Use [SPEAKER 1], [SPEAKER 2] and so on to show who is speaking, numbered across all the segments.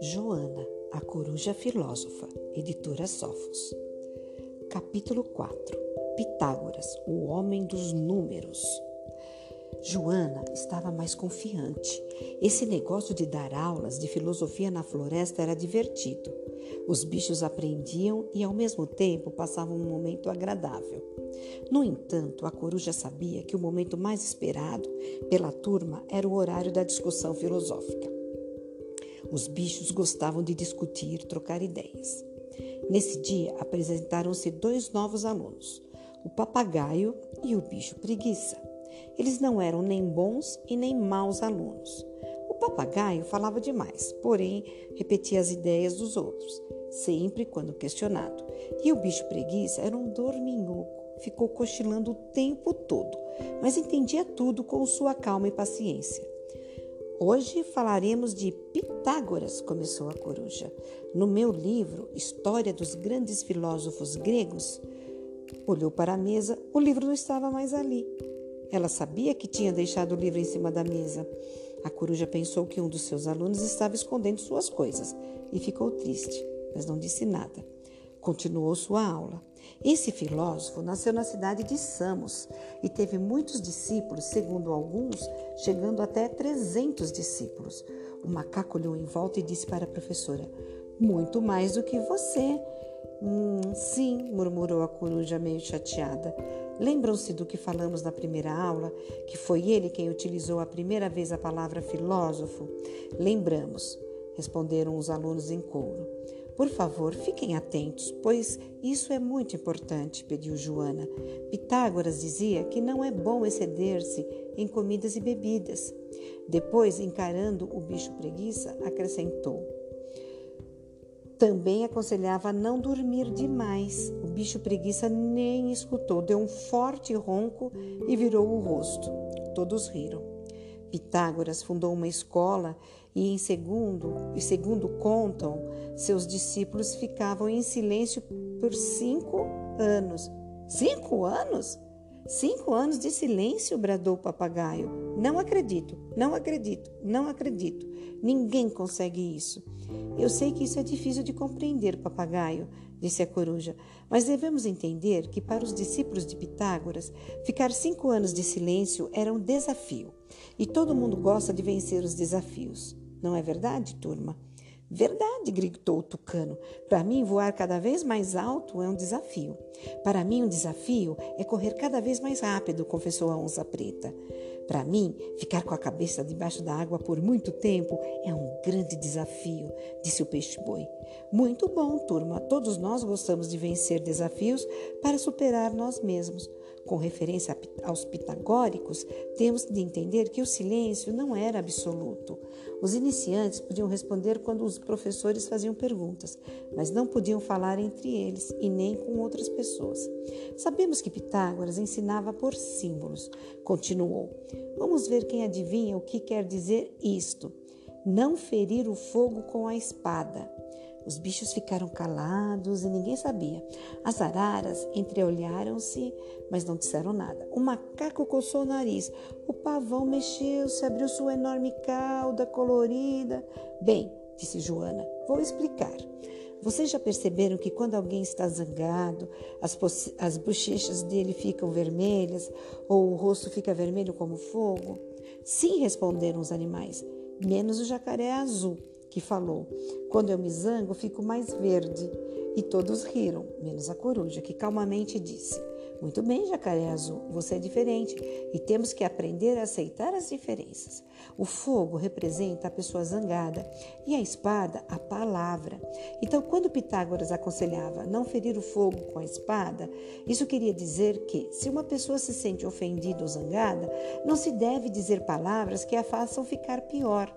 [SPEAKER 1] Joana, a Coruja Filósofa, editora Sofos. Capítulo 4 Pitágoras, o homem dos números. Joana estava mais confiante. Esse negócio de dar aulas de filosofia na floresta era divertido. Os bichos aprendiam e, ao mesmo tempo, passavam um momento agradável. No entanto, a coruja sabia que o momento mais esperado pela turma era o horário da discussão filosófica. Os bichos gostavam de discutir, trocar ideias. Nesse dia, apresentaram-se dois novos alunos, o papagaio e o bicho preguiça. Eles não eram nem bons e nem maus alunos. Papagaio falava demais, porém repetia as ideias dos outros, sempre quando questionado. E o bicho preguiça era um dorminhoco, ficou cochilando o tempo todo, mas entendia tudo com sua calma e paciência. Hoje falaremos de Pitágoras, começou a coruja. No meu livro, História dos Grandes Filósofos Gregos, olhou para a mesa, o livro não estava mais ali. Ela sabia que tinha deixado o livro em cima da mesa. A coruja pensou que um dos seus alunos estava escondendo suas coisas e ficou triste, mas não disse nada. Continuou sua aula. Esse filósofo nasceu na cidade de Samos e teve muitos discípulos, segundo alguns, chegando até 300 discípulos. O macaco olhou em volta e disse para a professora: Muito mais do que você. Hum, sim, murmurou a coruja meio chateada. Lembram-se do que falamos na primeira aula, que foi ele quem utilizou a primeira vez a palavra filósofo? Lembramos, responderam os alunos em coro. Por favor, fiquem atentos, pois isso é muito importante, pediu Joana. Pitágoras dizia que não é bom exceder-se em comidas e bebidas. Depois, encarando o bicho preguiça, acrescentou: Também aconselhava não dormir demais. Bicho preguiça nem escutou, deu um forte ronco e virou o rosto. Todos riram. Pitágoras fundou uma escola e em segundo, e segundo contam, seus discípulos ficavam em silêncio por cinco anos. Cinco anos? Cinco anos de silêncio, bradou o papagaio. Não acredito, não acredito, não acredito. Ninguém consegue isso. Eu sei que isso é difícil de compreender, papagaio, disse a coruja, mas devemos entender que para os discípulos de Pitágoras, ficar cinco anos de silêncio era um desafio. E todo mundo gosta de vencer os desafios. Não é verdade, turma? Verdade, gritou o tucano. Para mim, voar cada vez mais alto é um desafio. Para mim, um desafio é correr cada vez mais rápido, confessou a onça preta. Para mim, ficar com a cabeça debaixo da água por muito tempo é um grande desafio, disse o peixe-boi. Muito bom, turma. Todos nós gostamos de vencer desafios para superar nós mesmos. Com referência aos pitagóricos, temos de entender que o silêncio não era absoluto. Os iniciantes podiam responder quando os professores faziam perguntas, mas não podiam falar entre eles e nem com outras pessoas. Sabemos que Pitágoras ensinava por símbolos. Continuou. Vamos ver quem adivinha o que quer dizer isto. Não ferir o fogo com a espada. Os bichos ficaram calados e ninguém sabia. As araras entreolharam-se, mas não disseram nada. O macaco coçou o nariz. O pavão mexeu-se, abriu sua enorme cauda colorida. Bem, disse Joana, vou explicar. Vocês já perceberam que quando alguém está zangado, as, as bochechas dele ficam vermelhas ou o rosto fica vermelho como fogo? Sim, responderam os animais, menos o jacaré azul que falou: Quando eu me zango, fico mais verde. E todos riram, menos a coruja, que calmamente disse: Muito bem, jacaré azul, você é diferente e temos que aprender a aceitar as diferenças. O fogo representa a pessoa zangada e a espada a palavra. Então, quando Pitágoras aconselhava não ferir o fogo com a espada, isso queria dizer que, se uma pessoa se sente ofendida ou zangada, não se deve dizer palavras que a façam ficar pior.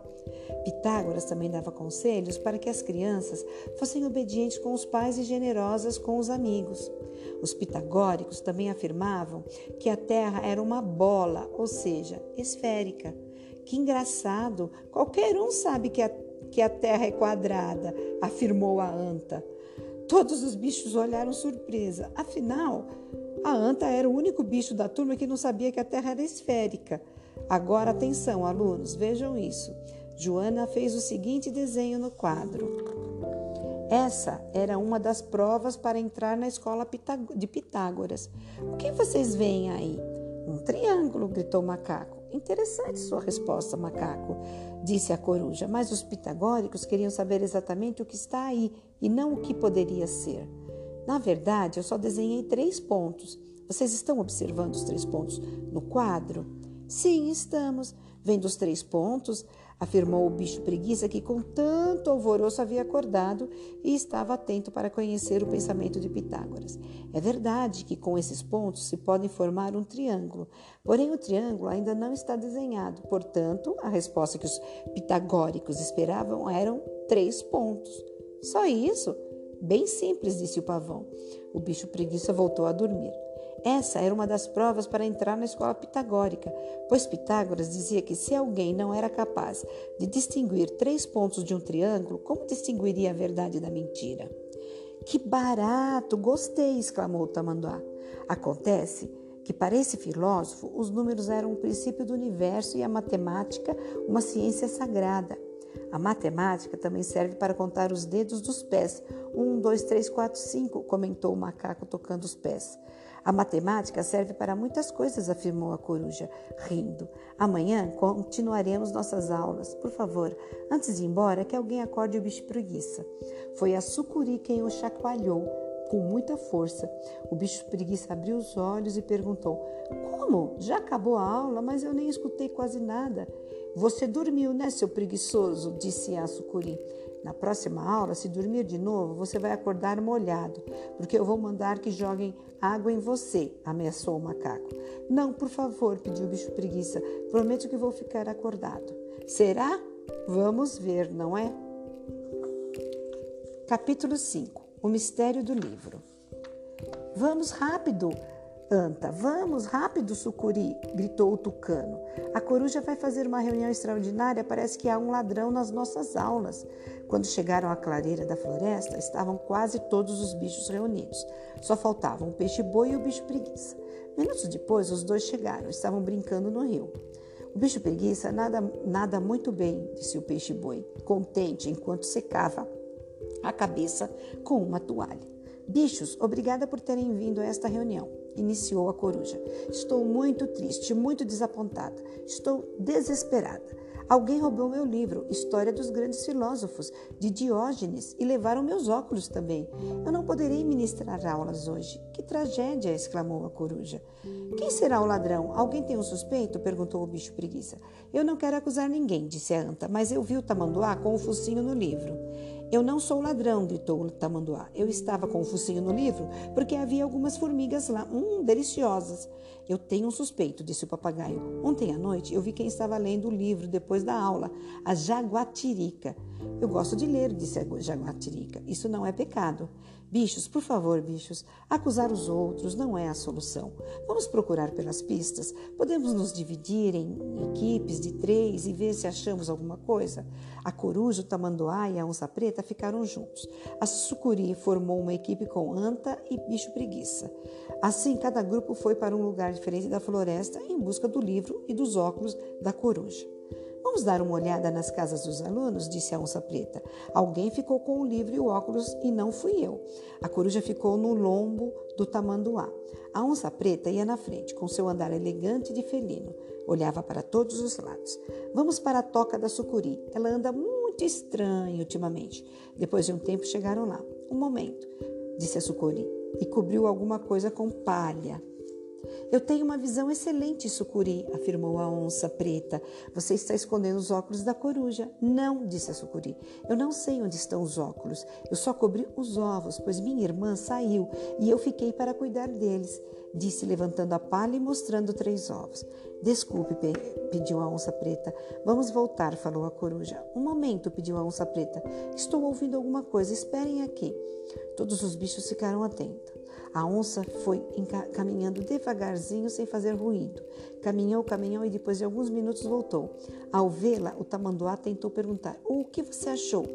[SPEAKER 1] Pitágoras também dava conselhos para que as crianças fossem obedientes com os pais e generosas com os amigos. Os pitagóricos também afirmavam que a Terra era uma bola, ou seja, esférica. Que engraçado! Qualquer um sabe que a, que a Terra é quadrada, afirmou a anta. Todos os bichos olharam surpresa. Afinal, a anta era o único bicho da turma que não sabia que a Terra era esférica. Agora atenção, alunos, vejam isso. Joana fez o seguinte desenho no quadro. Essa era uma das provas para entrar na escola de Pitágoras. O que vocês veem aí? Um triângulo, gritou o macaco. Interessante sua resposta, macaco, disse a coruja, mas os pitagóricos queriam saber exatamente o que está aí e não o que poderia ser. Na verdade, eu só desenhei três pontos. Vocês estão observando os três pontos no quadro? Sim, estamos. Vendo os três pontos, afirmou o bicho preguiça que com tanto alvoroço havia acordado e estava atento para conhecer o pensamento de Pitágoras. É verdade que com esses pontos se pode formar um triângulo, porém o triângulo ainda não está desenhado. Portanto, a resposta que os pitagóricos esperavam eram três pontos. Só isso? Bem simples, disse o pavão. O bicho preguiça voltou a dormir. Essa era uma das provas para entrar na escola pitagórica, pois Pitágoras dizia que se alguém não era capaz de distinguir três pontos de um triângulo, como distinguiria a verdade da mentira? Que barato! Gostei! exclamou o tamanduá. Acontece que para esse filósofo os números eram o princípio do universo e a matemática uma ciência sagrada. A matemática também serve para contar os dedos dos pés. Um, dois, três, quatro, cinco, comentou o macaco tocando os pés. A matemática serve para muitas coisas, afirmou a coruja, rindo. Amanhã continuaremos nossas aulas. Por favor, antes de ir embora, que alguém acorde o bicho preguiça. Foi a sucuri quem o chacoalhou com muita força. O bicho preguiça abriu os olhos e perguntou: Como? Já acabou a aula, mas eu nem escutei quase nada. Você dormiu, né, seu preguiçoso? disse a sucuri. Na próxima aula, se dormir de novo, você vai acordar molhado, porque eu vou mandar que joguem água em você, ameaçou o macaco. Não, por favor, pediu o bicho preguiça. Prometo que vou ficar acordado. Será? Vamos ver, não é? Capítulo 5 O mistério do livro. Vamos rápido! Anta, vamos, rápido, sucuri! gritou o tucano. A coruja vai fazer uma reunião extraordinária. Parece que há um ladrão nas nossas aulas. Quando chegaram à clareira da floresta, estavam quase todos os bichos reunidos. Só faltavam o peixe-boi e o bicho preguiça. Minutos depois, os dois chegaram. Estavam brincando no rio. O bicho preguiça nada, nada muito bem, disse o peixe-boi, contente enquanto secava a cabeça com uma toalha. Bichos, obrigada por terem vindo a esta reunião, iniciou a coruja. Estou muito triste, muito desapontada. Estou desesperada. Alguém roubou meu livro, História dos Grandes Filósofos, de Diógenes, e levaram meus óculos também. Eu não poderei ministrar aulas hoje. Que tragédia! exclamou a coruja. Quem será o ladrão? Alguém tem um suspeito? perguntou o bicho preguiça. Eu não quero acusar ninguém, disse a anta, mas eu vi o tamanduá com o focinho no livro. Eu não sou ladrão, gritou o tamanduá. Eu estava com o focinho no livro porque havia algumas formigas lá, hum, deliciosas. Eu tenho um suspeito, disse o papagaio. Ontem à noite eu vi quem estava lendo o livro depois da aula, a Jaguatirica. Eu gosto de ler, disse a Jaguatirica. Isso não é pecado. Bichos, por favor, bichos, acusar os outros não é a solução. Vamos procurar pelas pistas. Podemos nos dividir em equipes de três e ver se achamos alguma coisa. A coruja, o tamanduá e a onça preta ficaram juntos. A sucuri formou uma equipe com anta e bicho preguiça. Assim, cada grupo foi para um lugar diferente da floresta em busca do livro e dos óculos da coruja. Vamos dar uma olhada nas casas dos alunos, disse a onça preta. Alguém ficou com o livro e o óculos e não fui eu. A coruja ficou no lombo do tamanduá. A onça preta ia na frente, com seu andar elegante de felino. Olhava para todos os lados. Vamos para a toca da sucuri. Ela anda muito estranha ultimamente. Depois de um tempo chegaram lá. Um momento, disse a sucuri, e cobriu alguma coisa com palha. Eu tenho uma visão excelente, Sucuri, afirmou a onça preta. Você está escondendo os óculos da coruja. Não, disse a Sucuri. Eu não sei onde estão os óculos. Eu só cobri os ovos, pois minha irmã saiu e eu fiquei para cuidar deles, disse levantando a palha e mostrando três ovos. Desculpe, pediu a onça preta. Vamos voltar, falou a coruja. Um momento, pediu a onça preta. Estou ouvindo alguma coisa. Esperem aqui. Todos os bichos ficaram atentos. A onça foi caminhando devagarzinho, sem fazer ruído. Caminhou, caminhou e depois de alguns minutos voltou. Ao vê-la, o tamanduá tentou perguntar: O que você achou?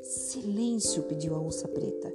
[SPEAKER 1] Silêncio, pediu a onça preta.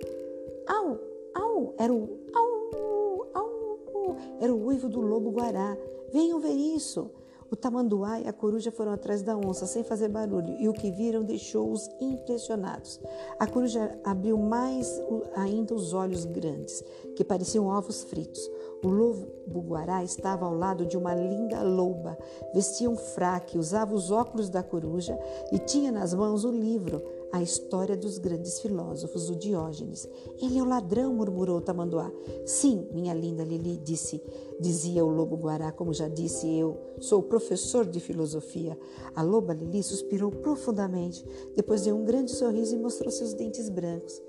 [SPEAKER 1] Au, au, era o au, au, era o uivo do lobo guará. Venham ver isso. O tamanduá e a coruja foram atrás da onça sem fazer barulho e o que viram deixou-os impressionados. A coruja abriu mais ainda os olhos grandes, que pareciam ovos fritos. O lobo-guará estava ao lado de uma linda loba, vestia um fraque, usava os óculos da coruja e tinha nas mãos o livro, a história dos grandes filósofos, o Diógenes. Ele é o ladrão, murmurou o tamanduá. Sim, minha linda Lili, disse, dizia o lobo-guará, como já disse eu, sou professor de filosofia. A loba Lili suspirou profundamente, depois deu um grande sorriso e mostrou seus dentes brancos.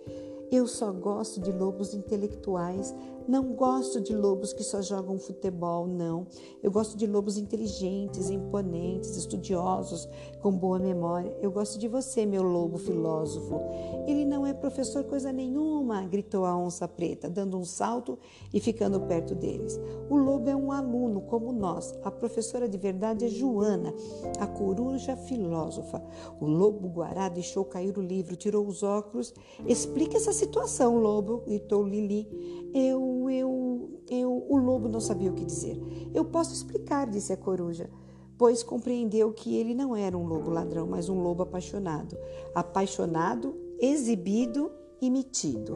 [SPEAKER 1] Eu só gosto de lobos intelectuais, não gosto de lobos que só jogam futebol, não. Eu gosto de lobos inteligentes, imponentes, estudiosos, com boa memória. Eu gosto de você, meu lobo filósofo. Ele não é professor coisa nenhuma, gritou a onça preta, dando um salto e ficando perto deles. O lobo é um aluno como nós. A professora de verdade é Joana, a coruja filósofa. O lobo guará deixou cair o livro, tirou os óculos. Explica essa situação, lobo, gritou Lili. Eu, eu, eu. O lobo não sabia o que dizer. Eu posso explicar, disse a coruja, pois compreendeu que ele não era um lobo ladrão, mas um lobo apaixonado. Apaixonado, exibido e metido.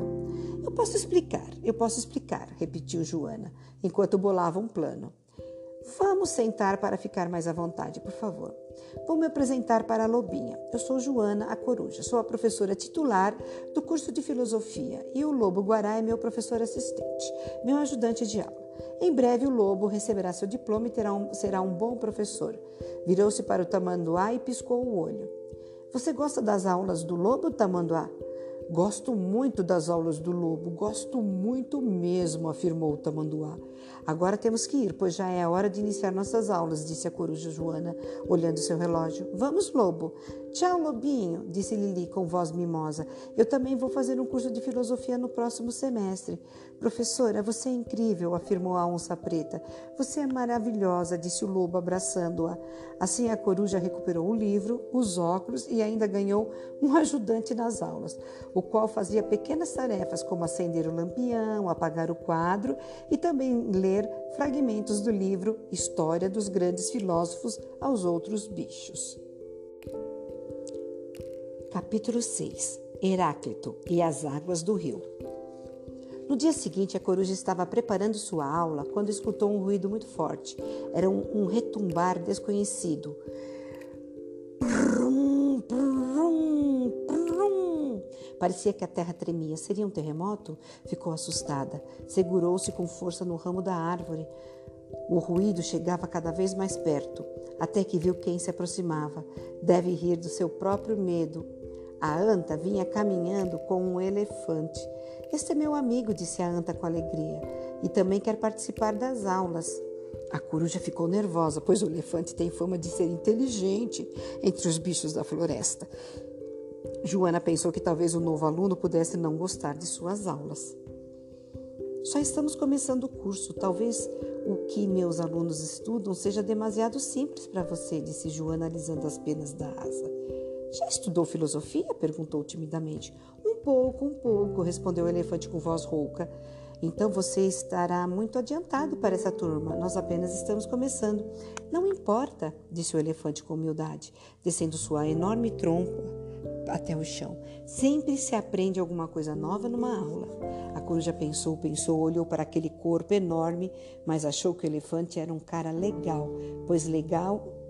[SPEAKER 1] Eu posso explicar, eu posso explicar, repetiu Joana, enquanto bolava um plano. Vamos sentar para ficar mais à vontade, por favor. Vou me apresentar para a Lobinha. Eu sou Joana, a coruja. Sou a professora titular do curso de filosofia e o Lobo Guará é meu professor assistente, meu ajudante de aula. Em breve o Lobo receberá seu diploma e um, será um bom professor. Virou-se para o Tamanduá e piscou o olho. Você gosta das aulas do Lobo, Tamanduá? Gosto muito das aulas do lobo, gosto muito mesmo, afirmou o tamanduá. Agora temos que ir, pois já é a hora de iniciar nossas aulas, disse a coruja Joana, olhando seu relógio. Vamos, lobo. Tchau, lobinho, disse Lili com voz mimosa. Eu também vou fazer um curso de filosofia no próximo semestre. Professora, você é incrível, afirmou a onça preta. Você é maravilhosa, disse o lobo, abraçando-a. Assim a coruja recuperou o livro, os óculos e ainda ganhou um ajudante nas aulas, o qual fazia pequenas tarefas como acender o lampião, apagar o quadro e também ler fragmentos do livro História dos Grandes Filósofos aos Outros Bichos. Capítulo 6 Heráclito e as Águas do Rio No dia seguinte, a coruja estava preparando sua aula quando escutou um ruído muito forte. Era um, um retumbar desconhecido. Parecia que a terra tremia. Seria um terremoto? Ficou assustada. Segurou-se com força no ramo da árvore. O ruído chegava cada vez mais perto, até que viu quem se aproximava. Deve rir do seu próprio medo a anta vinha caminhando com um elefante. Este é meu amigo, disse a anta com alegria, e também quer participar das aulas. A coruja ficou nervosa, pois o elefante tem fama de ser inteligente entre os bichos da floresta. Joana pensou que talvez o novo aluno pudesse não gostar de suas aulas. Só estamos começando o curso. Talvez o que meus alunos estudam seja demasiado simples para você, disse Joana, alisando as penas da asa. Já estudou filosofia? perguntou timidamente. Um pouco, um pouco, respondeu o elefante com voz rouca. Então você estará muito adiantado para essa turma. Nós apenas estamos começando. Não importa, disse o elefante com humildade, descendo sua enorme trompa até o chão. Sempre se aprende alguma coisa nova numa aula. A coruja pensou, pensou, olhou para aquele corpo enorme, mas achou que o elefante era um cara legal, pois legal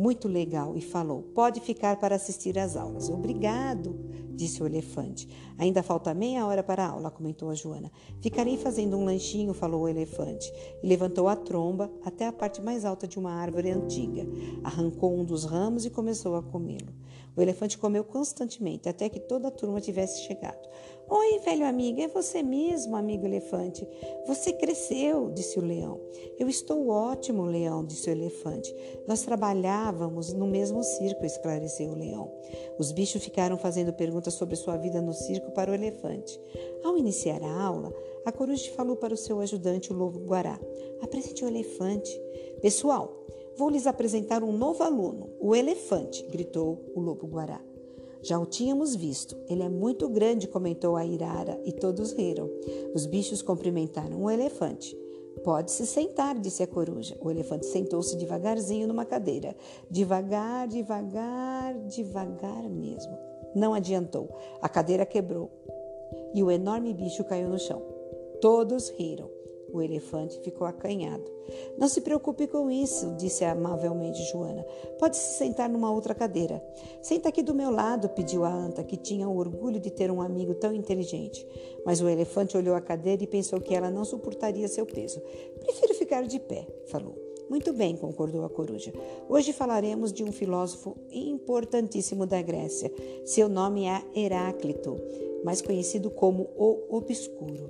[SPEAKER 1] muito legal e falou: Pode ficar para assistir às aulas. Obrigado, disse o elefante. Ainda falta meia hora para a aula, comentou a Joana. Ficarei fazendo um lanchinho, falou o elefante. E levantou a tromba até a parte mais alta de uma árvore antiga. Arrancou um dos ramos e começou a comê-lo. O elefante comeu constantemente até que toda a turma tivesse chegado. Oi, velho amigo, é você mesmo, amigo elefante. Você cresceu, disse o leão. Eu estou ótimo, leão, disse o elefante. Nós trabalhávamos no mesmo circo, esclareceu o leão. Os bichos ficaram fazendo perguntas sobre sua vida no circo para o elefante. Ao iniciar a aula, a coruja falou para o seu ajudante, o lobo guará: Apresente o elefante. Pessoal, vou lhes apresentar um novo aluno, o elefante, gritou o lobo guará. Já o tínhamos visto. Ele é muito grande, comentou a Irara, e todos riram. Os bichos cumprimentaram o elefante. Pode se sentar, disse a coruja. O elefante sentou-se devagarzinho numa cadeira. Devagar, devagar, devagar mesmo. Não adiantou. A cadeira quebrou e o enorme bicho caiu no chão. Todos riram. O elefante ficou acanhado. Não se preocupe com isso, disse amavelmente Joana. Pode se sentar numa outra cadeira. Senta aqui do meu lado, pediu a anta, que tinha o orgulho de ter um amigo tão inteligente. Mas o elefante olhou a cadeira e pensou que ela não suportaria seu peso. Prefiro ficar de pé, falou. Muito bem, concordou a coruja. Hoje falaremos de um filósofo importantíssimo da Grécia. Seu nome é Heráclito, mais conhecido como o Obscuro.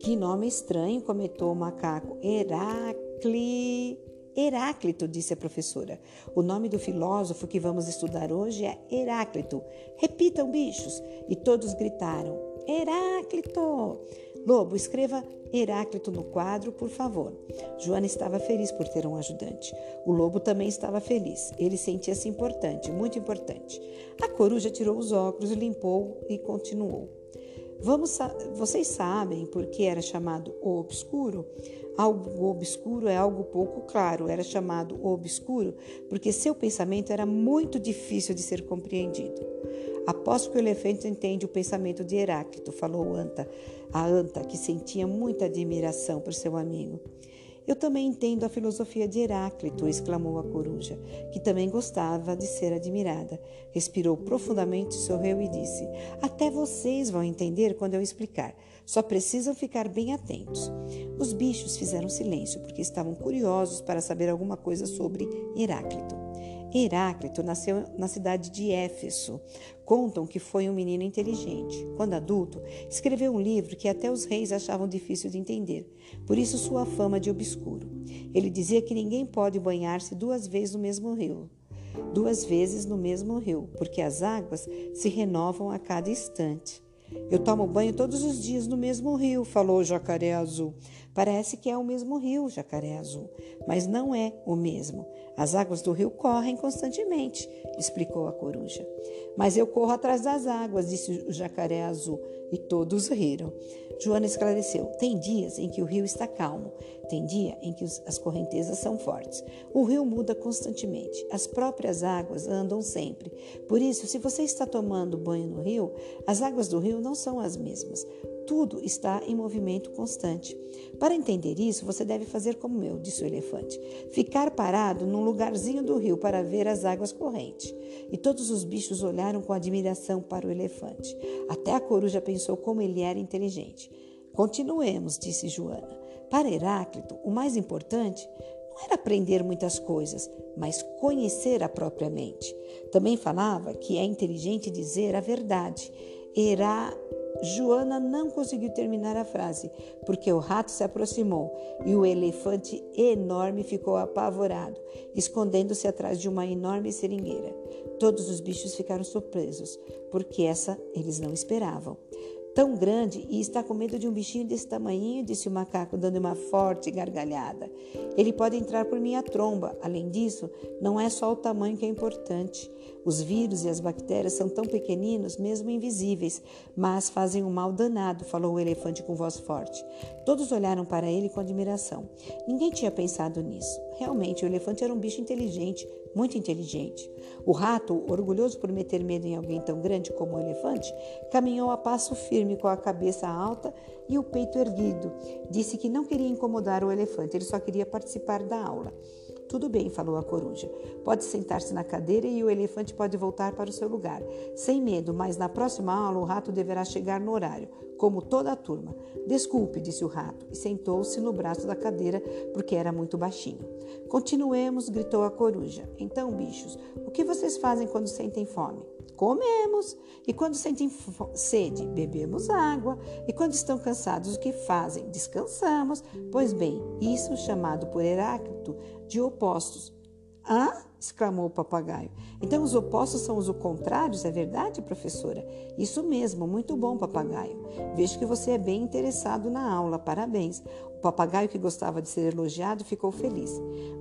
[SPEAKER 1] Que nome estranho, comentou o macaco. Heracli... Heráclito, disse a professora. O nome do filósofo que vamos estudar hoje é Heráclito. Repitam, bichos. E todos gritaram: Heráclito! Lobo, escreva Heráclito no quadro, por favor. Joana estava feliz por ter um ajudante. O lobo também estava feliz. Ele sentia-se importante, muito importante. A coruja tirou os óculos, limpou e continuou. Vamos, vocês sabem por que era chamado o obscuro? Algo obscuro é algo pouco claro. Era chamado o obscuro porque seu pensamento era muito difícil de ser compreendido. Aposto que o elefante entende o pensamento de Heráclito, falou Anta, a Anta, que sentia muita admiração por seu amigo. Eu também entendo a filosofia de Heráclito, exclamou a coruja, que também gostava de ser admirada. Respirou profundamente, sorriu e disse: Até vocês vão entender quando eu explicar. Só precisam ficar bem atentos. Os bichos fizeram silêncio porque estavam curiosos para saber alguma coisa sobre Heráclito. Heráclito nasceu na cidade de Éfeso. Contam que foi um menino inteligente. Quando adulto, escreveu um livro que até os reis achavam difícil de entender. Por isso sua fama de obscuro. Ele dizia que ninguém pode banhar-se duas vezes no mesmo rio. Duas vezes no mesmo rio, porque as águas se renovam a cada instante. Eu tomo banho todos os dias no mesmo rio, falou o jacaré azul. Parece que é o mesmo rio, jacaré azul, mas não é o mesmo. As águas do rio correm constantemente, explicou a coruja. Mas eu corro atrás das águas, disse o jacaré azul, e todos riram. Joana esclareceu: tem dias em que o rio está calmo, tem dia em que as correntezas são fortes. O rio muda constantemente, as próprias águas andam sempre. Por isso, se você está tomando banho no rio, as águas do rio não são as mesmas. Tudo está em movimento constante. Para entender isso, você deve fazer como eu, disse o elefante: ficar parado num lugarzinho do rio para ver as águas correntes. E todos os bichos olharam com admiração para o elefante. Até a coruja pensou como ele era inteligente. Continuemos, disse Joana. Para Heráclito, o mais importante não era aprender muitas coisas, mas conhecer a própria mente. Também falava que é inteligente dizer a verdade. Era Joana não conseguiu terminar a frase, porque o rato se aproximou e o elefante enorme ficou apavorado, escondendo-se atrás de uma enorme seringueira. Todos os bichos ficaram surpresos, porque essa eles não esperavam tão grande e está com medo de um bichinho desse tamanho, disse o macaco, dando uma forte gargalhada. Ele pode entrar por minha tromba. Além disso, não é só o tamanho que é importante. Os vírus e as bactérias são tão pequeninos, mesmo invisíveis, mas fazem um mal danado, falou o elefante com voz forte. Todos olharam para ele com admiração. Ninguém tinha pensado nisso. Realmente, o elefante era um bicho inteligente, muito inteligente. O rato, orgulhoso por meter medo em alguém tão grande como o elefante, caminhou a passo firme com a cabeça alta e o peito erguido. Disse que não queria incomodar o elefante, ele só queria participar da aula. Tudo bem, falou a coruja. Pode sentar-se na cadeira e o elefante pode voltar para o seu lugar. Sem medo, mas na próxima aula o rato deverá chegar no horário, como toda a turma. Desculpe, disse o rato, e sentou-se no braço da cadeira porque era muito baixinho. Continuemos, gritou a coruja. Então, bichos, o que vocês fazem quando sentem fome? Comemos. E quando sentem sede, bebemos água. E quando estão cansados, o que fazem? Descansamos. Pois bem, isso chamado por Heráclito de opostos. Hã? exclamou o papagaio. Então os opostos são os contrários, é verdade, professora? Isso mesmo, muito bom, papagaio. Vejo que você é bem interessado na aula, parabéns. O papagaio, que gostava de ser elogiado, ficou feliz.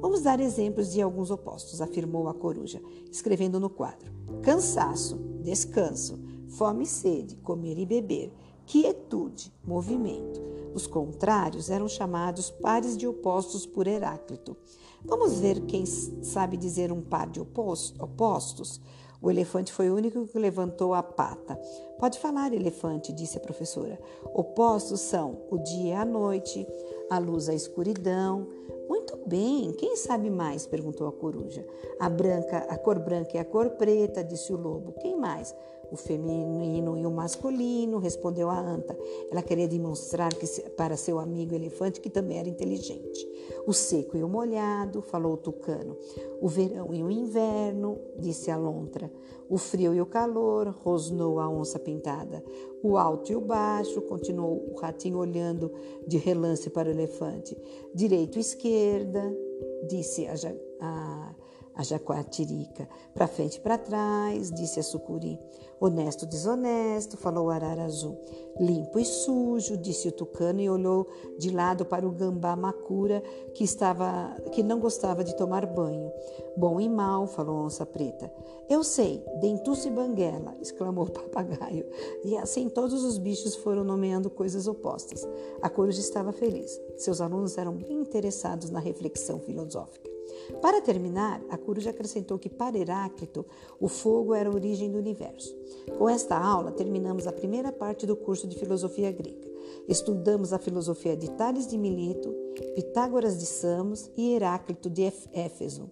[SPEAKER 1] Vamos dar exemplos de alguns opostos, afirmou a coruja, escrevendo no quadro: cansaço, descanso, fome e sede, comer e beber, quietude, movimento. os contrários eram chamados pares de opostos por Heráclito. Vamos ver quem sabe dizer um par de opostos? O elefante foi o único que levantou a pata. Pode falar, elefante, disse a professora. Opostos são o dia e a noite, a luz e a escuridão. Muito bem, quem sabe mais? perguntou a coruja. A branca, a cor branca e a cor preta, disse o lobo. Quem mais? O feminino e o masculino, respondeu a anta. Ela queria demonstrar que, para seu amigo elefante que também era inteligente. O seco e o molhado, falou o tucano. O verão e o inverno, disse a lontra. O frio e o calor, rosnou a onça pintada. O alto e o baixo, continuou o ratinho olhando de relance para o elefante. Direito e esquerda, disse a, a a jacuatirica. Para frente e para trás, disse a sucuri. Honesto, desonesto, falou o arara azul. Limpo e sujo, disse o tucano e olhou de lado para o gambá macura que estava que não gostava de tomar banho. Bom e mal, falou a onça preta. Eu sei, dentuço e banguela, exclamou o papagaio. E assim todos os bichos foram nomeando coisas opostas. A coruja estava feliz. Seus alunos eram bem interessados na reflexão filosófica. Para terminar, a coruja acrescentou que para Heráclito o fogo era a origem do universo. Com esta aula, terminamos a primeira parte do curso de filosofia grega. Estudamos a filosofia de Tales de Mileto, Pitágoras de Samos e Heráclito de Éfeso.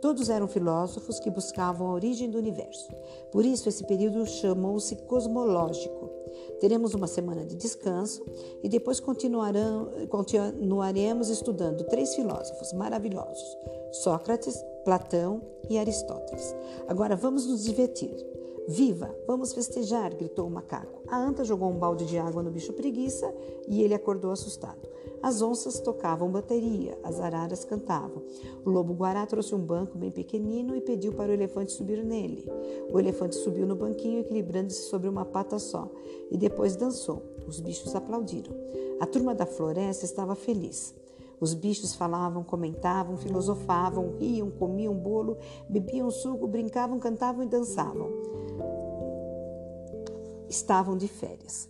[SPEAKER 1] Todos eram filósofos que buscavam a origem do universo. Por isso, esse período chamou-se cosmológico. Teremos uma semana de descanso e depois continuaremos estudando três filósofos maravilhosos: Sócrates, Platão e Aristóteles. Agora vamos nos divertir. Viva! Vamos festejar! gritou o macaco. A anta jogou um balde de água no bicho preguiça e ele acordou assustado. As onças tocavam bateria, as araras cantavam. O lobo guará trouxe um banco bem pequenino e pediu para o elefante subir nele. O elefante subiu no banquinho, equilibrando-se sobre uma pata só, e depois dançou. Os bichos aplaudiram. A turma da floresta estava feliz. Os bichos falavam, comentavam, filosofavam, riam, comiam bolo, bebiam suco, brincavam, cantavam e dançavam. Estavam de férias.